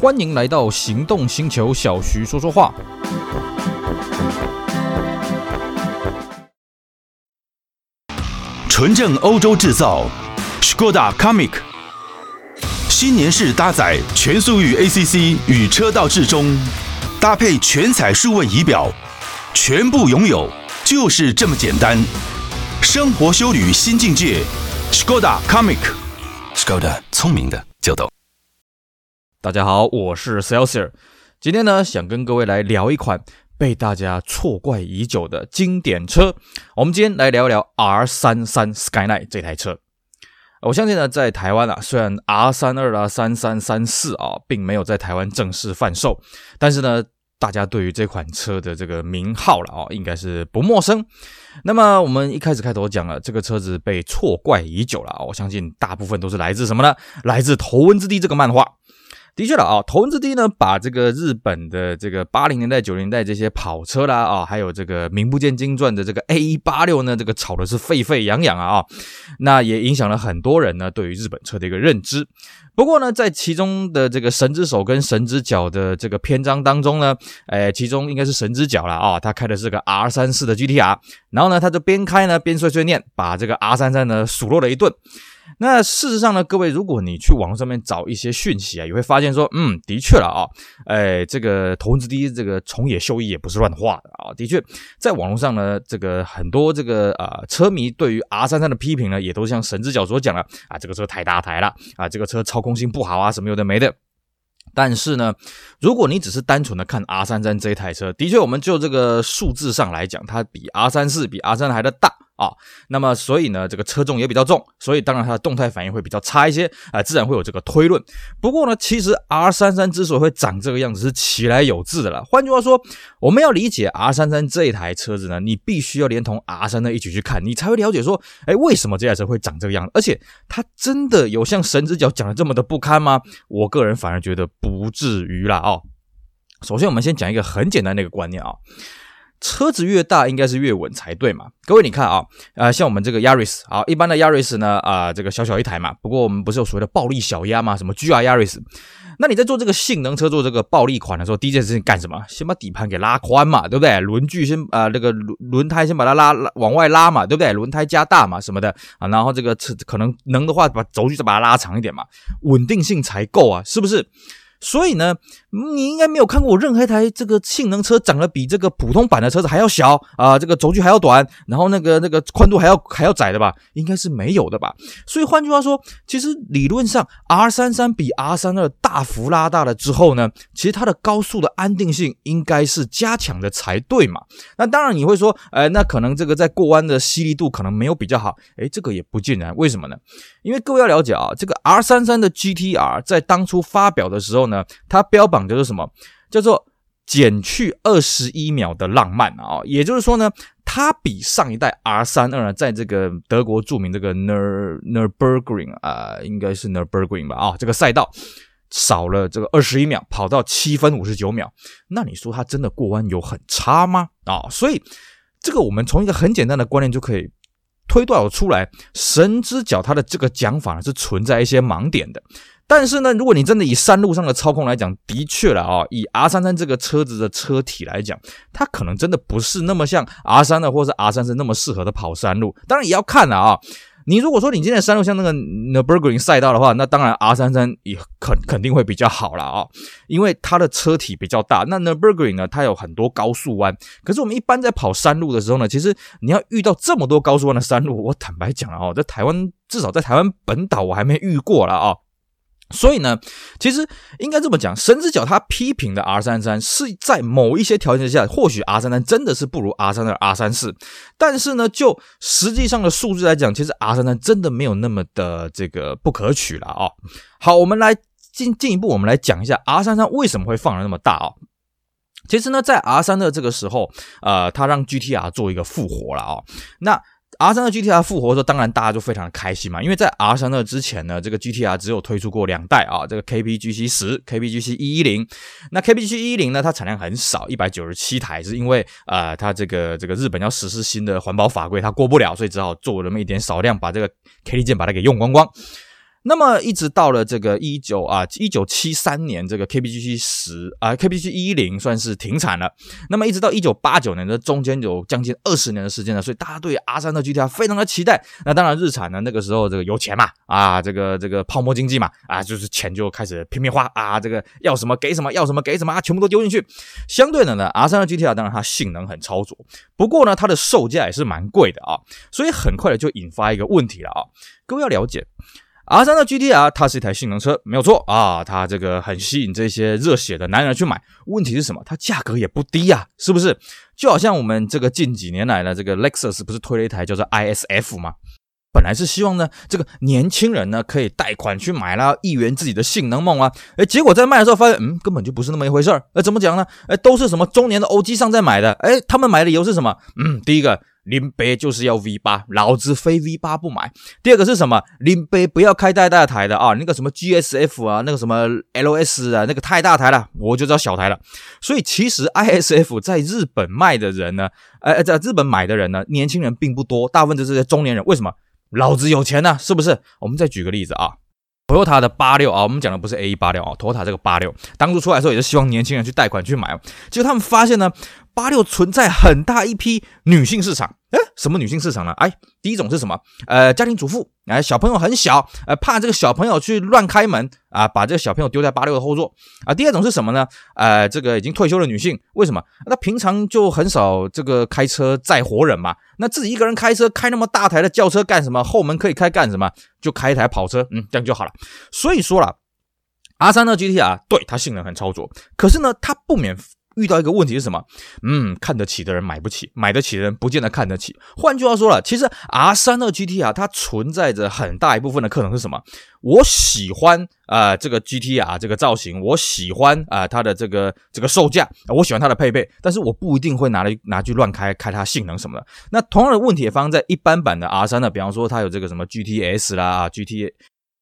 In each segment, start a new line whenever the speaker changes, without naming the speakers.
欢迎来到行动星球，小徐说说话。
纯正欧洲制造，Skoda Comic，新年式搭载全速域 ACC 与车道智中，搭配全彩数位仪表，全部拥有就是这么简单。生活修旅新境界，Skoda Comic，Skoda 聪明的。
大家好，我是 Celsior，今天呢，想跟各位来聊一款被大家错怪已久的经典车。我们今天来聊一聊 R33 Skyline 这台车。我相信呢，在台湾啊，虽然 R32 啊、33、34啊，并没有在台湾正式贩售，但是呢，大家对于这款车的这个名号了啊，应该是不陌生。那么我们一开始开头讲了，这个车子被错怪已久了啊，我相信大部分都是来自什么呢？来自《头文字 D》这个漫画。的确了啊，头文字 D 呢，把这个日本的这个八零年代、九零年代这些跑车啦啊，还有这个名不见经传的这个 A 一八六呢，这个炒的是沸沸扬扬啊啊，那也影响了很多人呢对于日本车的一个认知。不过呢，在其中的这个神之手跟神之脚的这个篇章当中呢，哎，其中应该是神之脚了啊，他开的是个 R 三四的 GTR，然后呢，他就边开呢边碎碎念，把这个 R 三三呢数落了一顿。那事实上呢，各位，如果你去网上面找一些讯息啊，也会发现说，嗯，的确了啊，哎，这个头文字 D 这个重野秀一也不是乱画的啊，的确，在网络上呢，这个很多这个呃车迷对于 R33 的批评呢，也都像神之脚所讲了啊，这个车太大台了啊，这个车操控性不好啊，什么有的没的。但是呢，如果你只是单纯的看 R33 这一台车，的确，我们就这个数字上来讲，它比 R34 比 R 三还的大。啊，那么所以呢，这个车重也比较重，所以当然它的动态反应会比较差一些啊，自然会有这个推论。不过呢，其实 R33 之所以会长这个样子是其来有自的了。换句话说，我们要理解 R33 这一台车子呢，你必须要连同 R32 一起去看，你才会了解说，哎，为什么这台车会长这个样子？而且它真的有像神之脚讲的这么的不堪吗？我个人反而觉得不至于啦。哦，首先我们先讲一个很简单的一个观念啊。车子越大，应该是越稳才对嘛？各位，你看啊，呃，像我们这个 Yaris 啊，一般的 Yaris 呢，啊、呃，这个小小一台嘛。不过我们不是有所谓的暴力小鸭嘛？什么 GR Yaris？那你在做这个性能车，做这个暴力款的时候，第一件事情干什么？先把底盘给拉宽嘛，对不对？轮距先啊、那个轮轮胎先把它拉拉往外拉嘛，对不对？轮胎加大嘛，什么的啊，然后这个车可能能的话，把轴距再把它拉长一点嘛，稳定性才够啊，是不是？所以呢，你应该没有看过我任何一台这个性能车长得比这个普通版的车子还要小啊、这个轴距还要短，然后那个那个宽度还要还要窄的吧？应该是没有的吧？所以换句话说，其实理论上 R33 比 R32 大幅拉大了之后呢，其实它的高速的安定性应该是加强的才对嘛？那当然你会说，呃，那可能这个在过弯的犀利度可能没有比较好，诶，这个也不尽然，为什么呢？因为各位要了解啊，这个 R33 的 GTR 在当初发表的时候呢，它标榜的是什么？叫做减去二十一秒的浪漫啊！也就是说呢，它比上一代 R32 呢，在这个德国著名这个 Nur Nürburgring 啊，应该是 Nurburgring 吧啊，这个赛道少了这个二十一秒，跑到七分五十九秒。那你说它真的过弯有很差吗？啊，所以这个我们从一个很简单的观念就可以。推断出来，神之脚它的这个讲法呢是存在一些盲点的。但是呢，如果你真的以山路上的操控来讲，的确了啊，以 R 三三这个车子的车体来讲，它可能真的不是那么像 R 三的或是 R 三三那么适合的跑山路。当然也要看了啊。你如果说你今天的山路像那个 Nurburgring 赛道的话，那当然 R 三三也肯肯定会比较好了啊，因为它的车体比较大。那 Nurburgring 呢，它有很多高速弯。可是我们一般在跑山路的时候呢，其实你要遇到这么多高速弯的山路，我坦白讲了啊，在台湾至少在台湾本岛我还没遇过了啊。所以呢，其实应该这么讲，神之脚他批评的 R33 是在某一些条件下，或许 R33 真的是不如 R32、R34，但是呢，就实际上的数据来讲，其实 R33 真的没有那么的这个不可取了啊、好，我们来进进一步，我们来讲一下 R33 为什么会放的那么大啊、其实呢，在 R32 这个时候，呃，他让 GTR 做一个复活了啊、那。R 三二 GTR 复活的时候，当然大家就非常的开心嘛，因为在 R 三二之前呢，这个 GTR 只有推出过两代啊，这个 KPGC 十、KPGC 一一零。那 KPGC 一一零呢，它产量很少，一百九十七台，是因为呃，它这个这个日本要实施新的环保法规，它过不了，所以只好做那么一点少量，把这个 K T 键把它给用光光。那么一直到了这个一九啊一九七三年，这个 KPG 十啊 KPG 一零算是停产了。那么一直到一九八九年的中间有将近二十年的时间了，所以大家对 R 三的 GTR 非常的期待。那当然日产呢，那个时候这个有钱嘛，啊这个这个泡沫经济嘛，啊就是钱就开始拼命花啊，这个要什么给什么，要什么给什么啊，全部都丢进去。相对的呢，R 三的 GTR 当然它性能很超卓，不过呢它的售价也是蛮贵的啊，所以很快的就引发一个问题了啊，各位要了解。R 三的 GTR 它是一台性能车，没有错啊，它这个很吸引这些热血的男人去买。问题是什么？它价格也不低呀，是不是？就好像我们这个近几年来呢，这个 Lexus 不是推了一台叫做 ISF 吗？本来是希望呢，这个年轻人呢可以贷款去买啦，一圆自己的性能梦啊。诶，结果在卖的时候发现，嗯，根本就不是那么一回事儿。诶，怎么讲呢？诶，都是什么中年的欧吉桑在买的。诶，他们买的理由是什么？嗯，第一个。林北就是要 V 八，老子非 V 八不买。第二个是什么？林北不要开太大台的啊，那个什么 GSF 啊，那个什么 LS 啊，那个太大台了，我就知道小台了。所以其实 ISF 在日本卖的人呢，呃，在日本买的人呢，年轻人并不多，大部分都是些中年人。为什么？老子有钱呢，是不是？我们再举个例子啊，Toyota 的八六啊，我们讲的不是 A 一八六啊，Toyota 这个八六，当初出来的时候也是希望年轻人去贷款去买，结果他们发现呢。八六存在很大一批女性市场，诶，什么女性市场呢？哎，第一种是什么？呃，家庭主妇，哎，小朋友很小，呃，怕这个小朋友去乱开门啊，把这个小朋友丢在八六的后座啊。第二种是什么呢？呃，这个已经退休的女性，为什么？那平常就很少这个开车载活人嘛，那自己一个人开车开那么大台的轿车干什么？后门可以开干什么？就开一台跑车，嗯，这样就好了。所以说了，R 三的 GTR 对它性能很超卓，可是呢，它不免。遇到一个问题是什么？嗯，看得起的人买不起，买得起的人不见得看得起。换句话说了，其实 R32 GTR 它存在着很大一部分的可能是什么？我喜欢啊、这个 GTR 这个造型，我喜欢啊、它的这个这个售价，我喜欢它的配备，但是我不一定会拿来拿去乱开开它性能什么的。那同样的问题也发生在一般版的 R3 呢，比方说它有这个什么 GTS 啦啊，GT。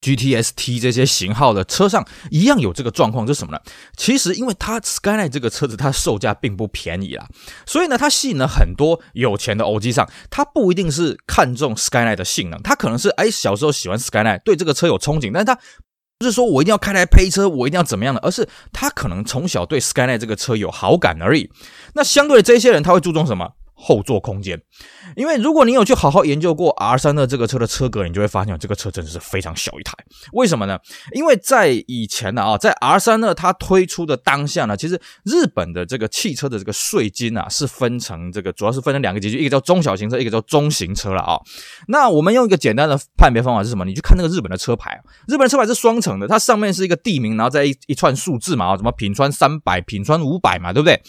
GTST 这些型号的车上一样有这个状况，是什么呢？其实因为它 Skyline 这个车子它售价并不便宜啦，所以呢它吸引了很多有钱的欧吉桑，他不一定是看中 Skyline 的性能，他可能是哎小时候喜欢 Skyline，对这个车有憧憬，但是他不是说我一定要开来配车，我一定要怎么样的，而是他可能从小对 Skyline 这个车有好感而已。那相对的这些人他会注重什么？后座空间，因为如果你有去好好研究过 R3 的这个车的车格，你就会发现这个车真的是非常小一台。为什么呢？因为在以前呢啊，在 R3 呢它推出的当下呢，其实日本的这个汽车的这个税金啊是分成这个主要是分成两个级距，一个叫中小型车，一个叫中型车了啊。那我们用一个简单的判别方法是什么？你去看那个日本的车牌，日本的车牌是双层的，它上面是一个地名，然后再一一串数字嘛啊，什么品川三百、品川五百嘛，对不对？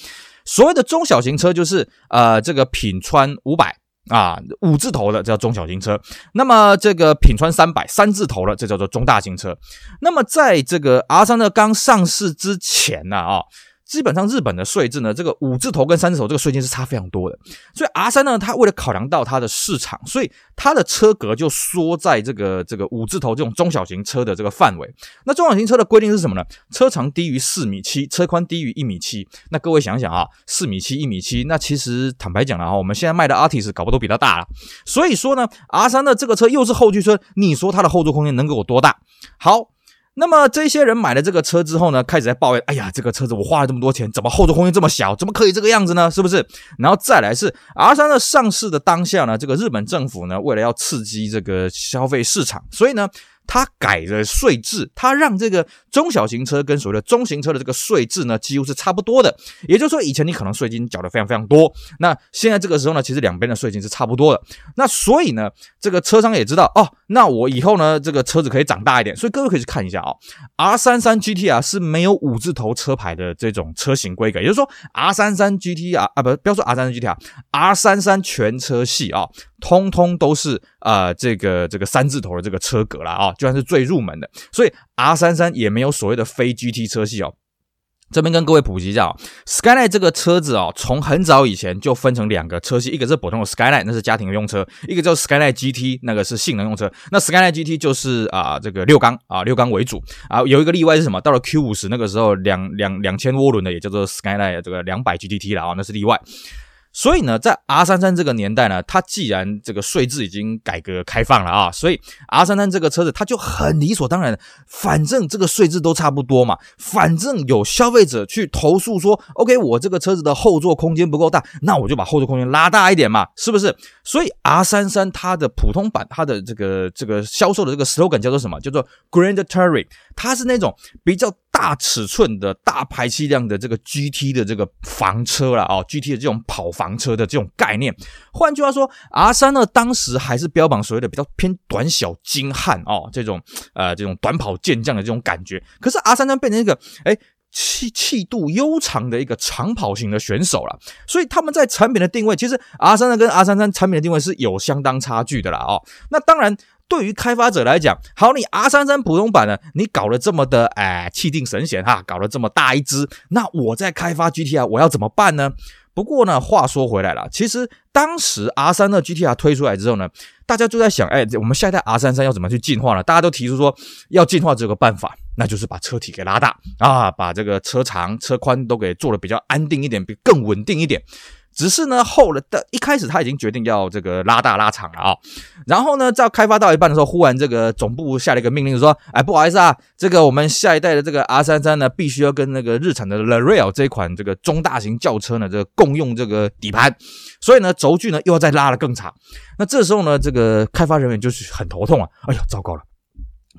所谓的中小型车就是呃这个品川五百啊五字头的叫中小型车，那么这个品川三百三字头的这叫做中大型车。那么在这个 R 三的刚上市之前呢啊。基本上日本的税制呢，这个五字头跟三字头这个税金是差非常多的，所以 R3 呢，它为了考量到它的市场，所以它的车格就缩在这个这个五字头这种中小型车的这个范围。那中小型车的规定是什么呢？车长低于四米七，车宽低于一米七。那各位想想啊，四米七、一米七，那其实坦白讲了啊，我们现在卖的 Artis 搞不都比它大了。所以说呢，R3 的这个车又是后驱车，你说它的后座空间能够有多大？好。那么这些人买了这个车之后呢，开始在抱怨：哎呀，这个车子我花了这么多钱，怎么后座空间这么小？怎么可以这个样子呢？是不是？然后再来是 R 三的上市的当下呢，这个日本政府呢，为了要刺激这个消费市场，所以呢。它改了税制，它让这个中小型车跟所谓的中型车的这个税制呢，几乎是差不多的。也就是说，以前你可能税金缴的非常非常多，那现在这个时候呢，其实两边的税金是差不多的。那所以呢，这个车商也知道哦，那我以后呢，这个车子可以长大一点。所以各位可以去看一下啊、哦，R33 GTR 是没有五字头车牌的这种车型规格，也就是说，R33 GTR 啊，不，不要说 R33 GTR，R33 全车系啊。通通都是啊、这个这个三字头的这个车格了啊，就算是最入门的，所以 R 三三也没有所谓的非 GT 车系哦。这边跟各位普及一下哦，Skyline 这个车子哦，从很早以前就分成两个车系，一个是普通的 Skyline，那是家庭用车；一个叫 Skyline GT，那个是性能用车。那 Skyline GT 就是啊、这个六缸啊，六缸为主啊，有一个例外是什么？到了 Q 五十那个时候，两两两千涡轮的也叫做 Skyline 这个两百 GTT 了啊，那是例外。所以呢，在 R 三三这个年代呢，它既然这个税制已经改革开放了啊，所以 R 三三这个车子它就很理所当然，反正这个税制都差不多嘛，反正有消费者去投诉说，OK，我这个车子的后座空间不够大，那我就把后座空间拉大一点嘛，是不是？所以 R 三三它的普通版，它的这个这个销售的这个 slogan 叫做什么？叫做 Grand Touring，它是那种比较大尺寸的大排气量的这个 GT 的这个房车了啊，GT 的这种跑房车的这种概念。换句话说，R 三呢，当时还是标榜所谓的比较偏短小精悍哦，这种呃这种短跑健将的这种感觉。可是 R 三三变成一个哎气气度悠长的一个长跑型的选手了，所以他们在产品的定位，其实 R 三三跟 R 三三产品的定位是有相当差距的啦哦。那当然。对于开发者来讲，好，你 R 三三普通版呢，你搞了这么的哎气定神闲哈，搞了这么大一只，那我在开发 GTR 我要怎么办呢？不过呢，话说回来了，其实当时 R 三的 GTR 推出来之后呢，大家就在想，哎，我们下一代 R 三三要怎么去进化呢？大家都提出说，要进化这个办法，那就是把车体给拉大啊，把这个车长、车宽都给做得比较安定一点，比更稳定一点。只是呢，后来的一开始他已经决定要这个拉大拉长了啊、然后呢，在开发到一半的时候，忽然这个总部下了一个命令说，哎，不好意思啊，这个我们下一代的这个 R 三三呢，必须要跟那个日产的 The Rail 这款这个中大型轿车呢，这个共用这个底盘，所以呢，轴距呢又要再拉得更长。那这时候呢，这个开发人员就是很头痛啊，哎呀，糟糕了，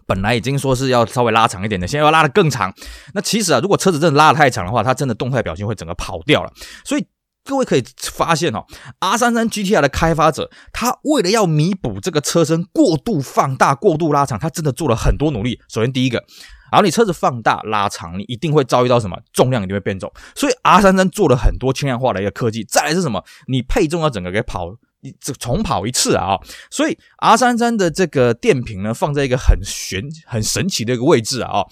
本来已经说是要稍微拉长一点的，现在要拉得更长。那其实啊，如果车子真的拉得太长的话，它真的动态表现会整个跑掉了，所以。各位可以发现哦，R33 GTR 的开发者，他为了要弥补这个车身过度放大、过度拉长，他真的做了很多努力。首先，第一个，然后你车子放大拉长，你一定会遭遇到什么？重量一定会变重。所以 R33 做了很多轻量化的一个科技。再来是什么？你配重要整个给跑一这重跑一次啊！所以 R33 的这个电瓶呢，放在一个很玄、很神奇的一个位置啊。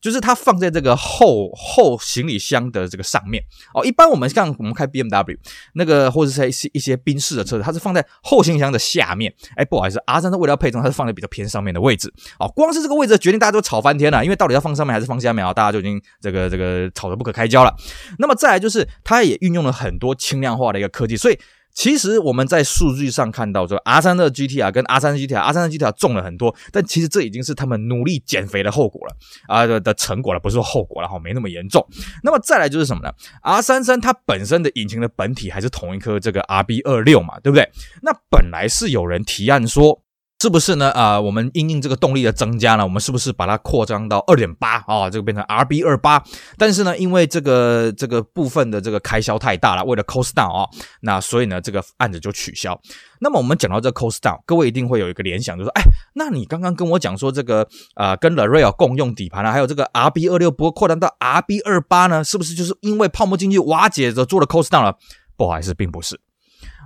就是它放在这个后后行李箱的这个上面哦。一般我们像我们开 BMW 那个或者是一些一些宾士的车子，它是放在后行李箱的下面。哎，不好意思，R33 为了配重，它是放在比较偏上面的位置哦。光是这个位置的决定，大家都吵翻天了，因为到底要放上面还是放下面啊？大家就已经这个这个吵得不可开交了。那么再来就是，它也运用了很多轻量化的一个科技，所以。其实我们在数据上看到，说 R 三的 GTR 跟 R 三的 GTR，R 三的 GTR 重了很多，但其实这已经是他们努力减肥的后果了啊的的成果了，不是说后果了哈，没那么严重。那么再来就是什么呢？R 三三它本身的引擎的本体还是同一颗这个 RB 二六嘛，对不对？那本来是有人提案说。是不是呢？啊、我们因应这个动力的增加呢，我们是不是把它扩张到二点八啊？这个变成 RB 二八。但是呢，因为这个这个部分的这个开销太大了，为了 cost down 啊，那所以呢，这个案子就取消。那么我们讲到这 cost down，各位一定会有一个联想，就说，哎，那你刚刚跟我讲说这个啊、呃，跟 The Rail 共用底盘啊，还有这个 RB 二六，不过扩张到 RB 二八呢，是不是就是因为泡沫经济瓦解着做了 cost down 了？不好意思，并不是。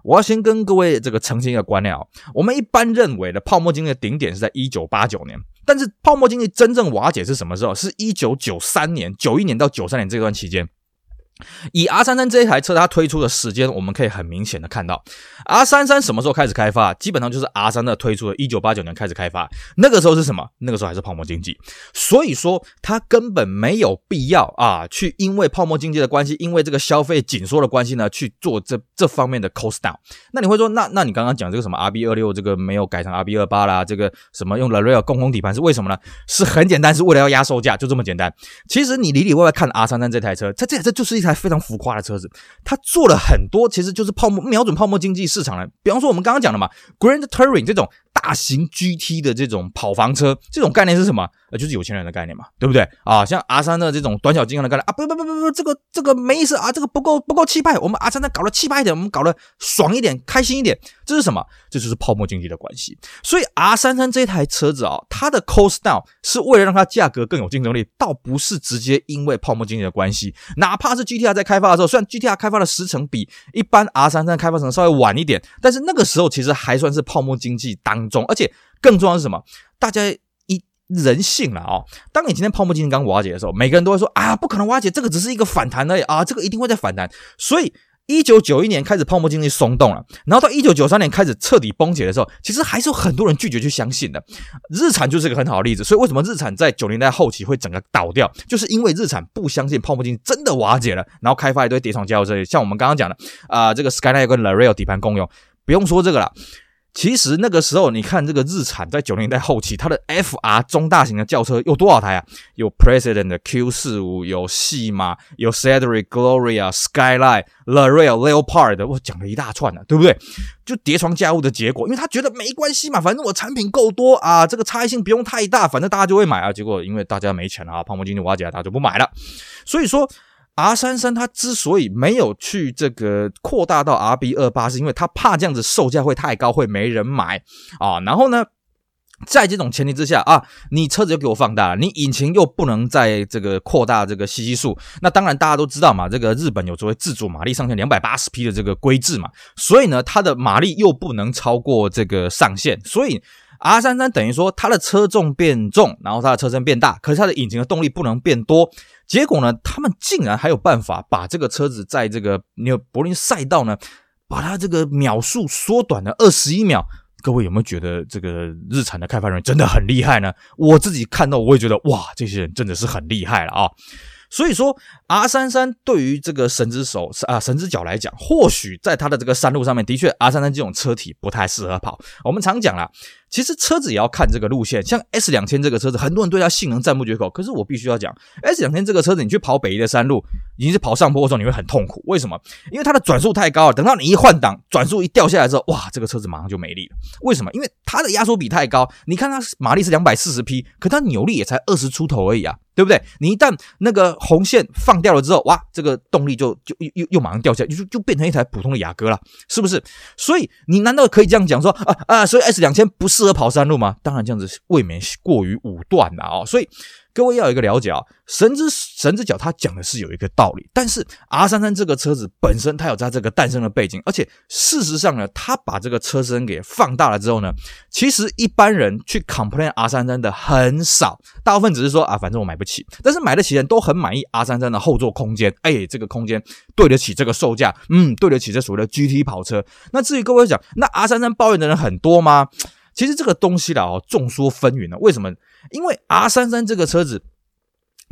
我要先跟各位这个澄清一个观念哦，我们一般认为的泡沫经济的顶点是在一九八九年，但是泡沫经济真正瓦解是什么时候？是一九九三年、九一年到九三年这段期间。以 R 三三这一台车，它推出的时间，我们可以很明显的看到，R 三三什么时候开始开发？基本上就是 R 三二推出的一九八九年开始开发，那个时候是什么？那个时候还是泡沫经济，所以说它根本没有必要啊，去因为泡沫经济的关系，因为这个消费紧缩的关系呢，去做这这方面的 cost down。那你会说，那那你刚刚讲这个什么 RB 二六这个没有改成 RB 二八啦，这个什么用 The Rail 共同底盘是为什么呢？是很简单，是为了要压售价，就这么简单。其实你里里外外看 R 三三这台车，它这台车就是一台非常浮夸的车。子，它做了很多，其实就是泡沫，瞄准泡沫经济市场了。比方说，我们刚刚讲的嘛，Grand Touring 这种大型 GT 的这种跑房车，这种概念是什么？呃，就是有钱人的概念嘛，对不对啊？像 R 三的这种短小精干的概念啊，不不不不不，这个这个没意思啊，这个不够不够气派。我们 R 三的搞得气派一点，我们搞得爽一点，开心一点，这是什么？这就是泡沫经济的关系。所以 R 三三这台车子啊，它的 cost down 是为了让它价格更有竞争力，倒不是直接因为泡沫经济的关系。哪怕是 GTR 在开发的时候，虽然 GTR 开发的时程比一般 R 三三开发程稍微晚一点，但是那个时候其实还算是泡沫经济当中，而且更重要的是什么？大家。人性了、哦！当你今天泡沫经济刚瓦解的时候，每个人都会说啊，不可能瓦解，这个只是一个反弹而已啊，这个一定会再反弹。所以一九九一年开始泡沫经济松动了，然后到一九九三年开始彻底崩解的时候，其实还是有很多人拒绝去相信的。日产就是个很好的例子，所以为什么日产在九零代后期会整个倒掉，就是因为日产不相信泡沫经济真的瓦解了，然后开发一堆叠床架构车，像我们刚刚讲的啊、呃，这个 Skyline 跟 Laredo 底盘共用，不用说这个了。其实那个时候，你看这个日产在九零年代后期，它的 FR 中大型的轿车有多少台啊？有 President 的 Q 四五，有戏码，有 Cedric Gloria、Skyline、l a r e l Leopard，我讲了一大串了，对不对？就叠床架屋的结果，因为他觉得没关系嘛，反正我产品够多啊，这个差异性不用太大，反正大家就会买啊。结果因为大家没钱啊，泡沫经济瓦解了，大家就不买了。所以说。R 三三它之所以没有去这个扩大到 RB 二八，是因为它怕这样子售价会太高，会没人买啊。然后呢，在这种前提之下啊，你车子又给我放大了，你引擎又不能再这个扩大这个吸气数，那当然大家都知道嘛，这个日本有作为自主马力上限两百八十匹的这个规制嘛，所以呢，它的马力又不能超过这个上限，所以 R 三三等于说它的车重变重，然后它的车身变大，可是它的引擎的动力不能变多。结果呢，他们竟然还有办法把这个车子在这个纽柏林赛道呢，把它这个秒数缩短了二十一秒。各位有没有觉得这个日产的开发人员真的很厉害呢？我自己看到我也觉得哇，这些人真的是很厉害了啊！所以说，R 三三对于这个神之手啊神之脚来讲，或许在它的这个山路上面，的确 R 三三这种车体不太适合跑。我们常讲啦。其实车子也要看这个路线，像 S 两千这个车子，很多人对它性能赞不绝口。可是我必须要讲，S 两千这个车子，你去跑北移的山路，已经是跑上坡的时候，你会很痛苦。为什么？因为它的转速太高了。等到你一换挡，转速一掉下来之后，哇，这个车子马上就没力了。为什么？因为它的压缩比太高。你看它马力是两百四十匹，可它扭力也才二十出头而已啊，对不对？你一旦那个红线放掉了之后，哇，这个动力就就又又又马上掉下来，就就变成一台普通的雅阁了，是不是？所以你难道可以这样讲说啊啊？所以 S 两千不。适合跑山路吗？当然，这样子未免过于武断了啊！所以。各位要有一个了解啊，神之神之脚他讲的是有一个道理，但是 R 三三这个车子本身它有它这个诞生的背景，而且事实上呢，它把这个车身给放大了之后呢，其实一般人去 complain R 三三的很少，大部分只是说啊，反正我买不起，但是买得起人都很满意 R 三三的后座空间，哎，这个空间对得起这个售价，嗯，对得起这所谓的 GT 跑车。那至于各位讲，那 R 三三抱怨的人很多吗？其实这个东西啦，哦，众说纷纭呢。为什么？因为 R 三三这个车子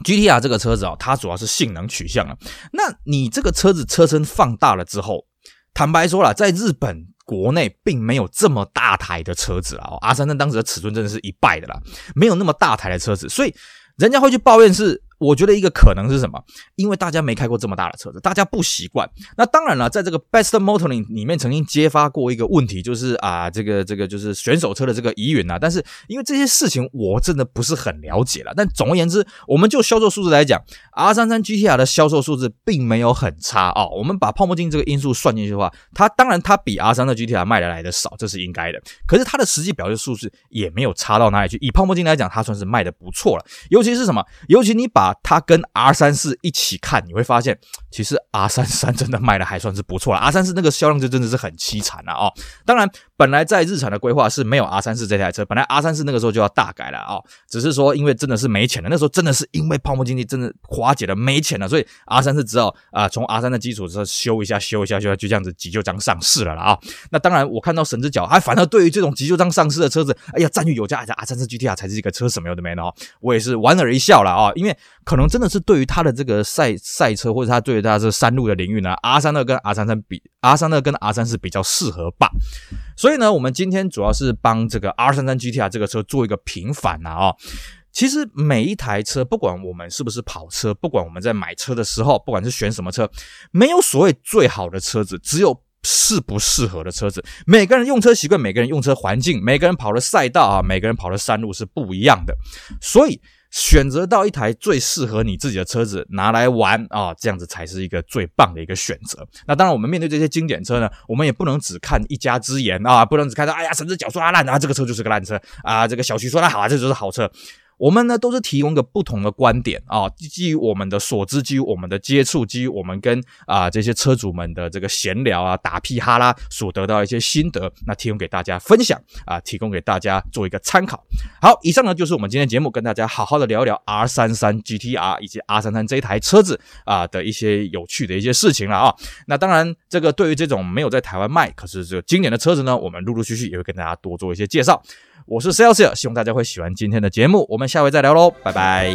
，GTR 这个车子啊，它主要是性能取向啊。那你这个车子车身放大了之后，坦白说了，在日本国内并没有这么大台的车子啊。R 三三当时的尺寸真的是一败的啦，没有那么大台的车子，所以人家会去抱怨是。我觉得一个可能是什么？因为大家没开过这么大的车子，大家不习惯。那当然了，在这个 Best Motoring 里面曾经揭发过一个问题，就是啊，这个这个就是选手车的这个疑云啊。但是因为这些事情我真的不是很了解了。但总而言之，我们就销售数字来讲，R33 GTR 的销售数字并没有很差啊。我们把泡沫经济这个因素算进去的话，它当然它比 R3 的 GTR 卖的来的少，这是应该的。可是它的实际表现数字也没有差到哪里去。以泡沫经济来讲，它算是卖的不错了。尤其是什么？尤其你把它跟 R 三四一起看，你会发现，其实 R 三三真的卖的还算是不错了。R 三四那个销量就真的是很凄惨了啊！当然，本来在日产的规划是没有 R 三四这台车，本来 R 三四那个时候就要大改了啊，只是说因为真的是没钱了，那时候真的是因为泡沫经济真的瓦解了，没钱了，所以 R 三四只好啊从 R 三的基础之上修一下，修一下，修一下，就这样子急救章上市了了啊！那当然，我看到神之脚，还反而对于这种急救章上市的车子，哎呀，赞誉有加，R 三四 GTR 才是一个车，什么有的没的哦，我也是莞尔一笑了啊，因为可能真的是对于他的这个赛赛车，或者他对于他这山路的领域呢，R 三二跟 R 三三比，R 三二跟 R 三四比较适合吧。所以呢，我们今天主要是帮这个 R 三三 GTR 这个车做一个平反啊。其实每一台车，不管我们是不是跑车，不管我们在买车的时候，不管是选什么车，没有所谓最好的车子，只有适不适合的车子。每个人用车习惯，每个人用车环境，每个人跑的赛道啊，每个人跑的山路是不一样的，所以。选择到一台最适合你自己的车子拿来玩啊，这样子才是一个最棒的一个选择。那当然，我们面对这些经典车呢，我们也不能只看一家之言啊，不能只看到哎呀，神之脚说它烂啊，这个车就是个烂车啊，这个小徐说它好啊，这就是好车。我们呢都是提供一个不同的观点啊，基于我们的所知，基于我们的接触，基于我们跟啊这些车主们的这个闲聊啊、打屁哈啦所得到一些心得，那提供给大家分享啊，提供给大家做一个参考。好，以上呢就是我们今天节目跟大家好好的聊一聊 R 三三 GTR 以及 R 三三这一台车子啊的一些有趣的一些事情了啊。那当然，这个对于这种没有在台湾卖，可是这个经典的车子呢，我们陆陆续续也会跟大家多做一些介绍。我是 Celsius，希望大家会喜欢今天的节目，我们下回再聊喽，拜拜。